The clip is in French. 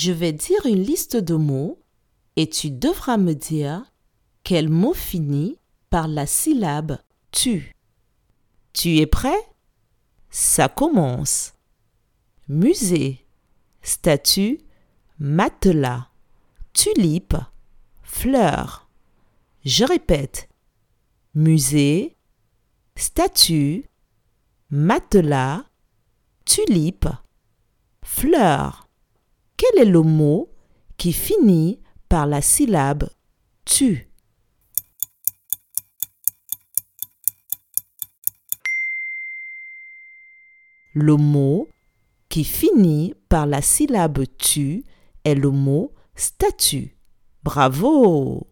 Je vais dire une liste de mots et tu devras me dire quel mot finit par la syllabe tu. Tu es prêt? Ça commence. Musée, statue, matelas, tulipe, fleur. Je répète. Musée, statue, matelas, tulipe, fleur. Quel est le mot qui finit par la syllabe tu? Le mot qui finit par la syllabe tu est le mot statue. Bravo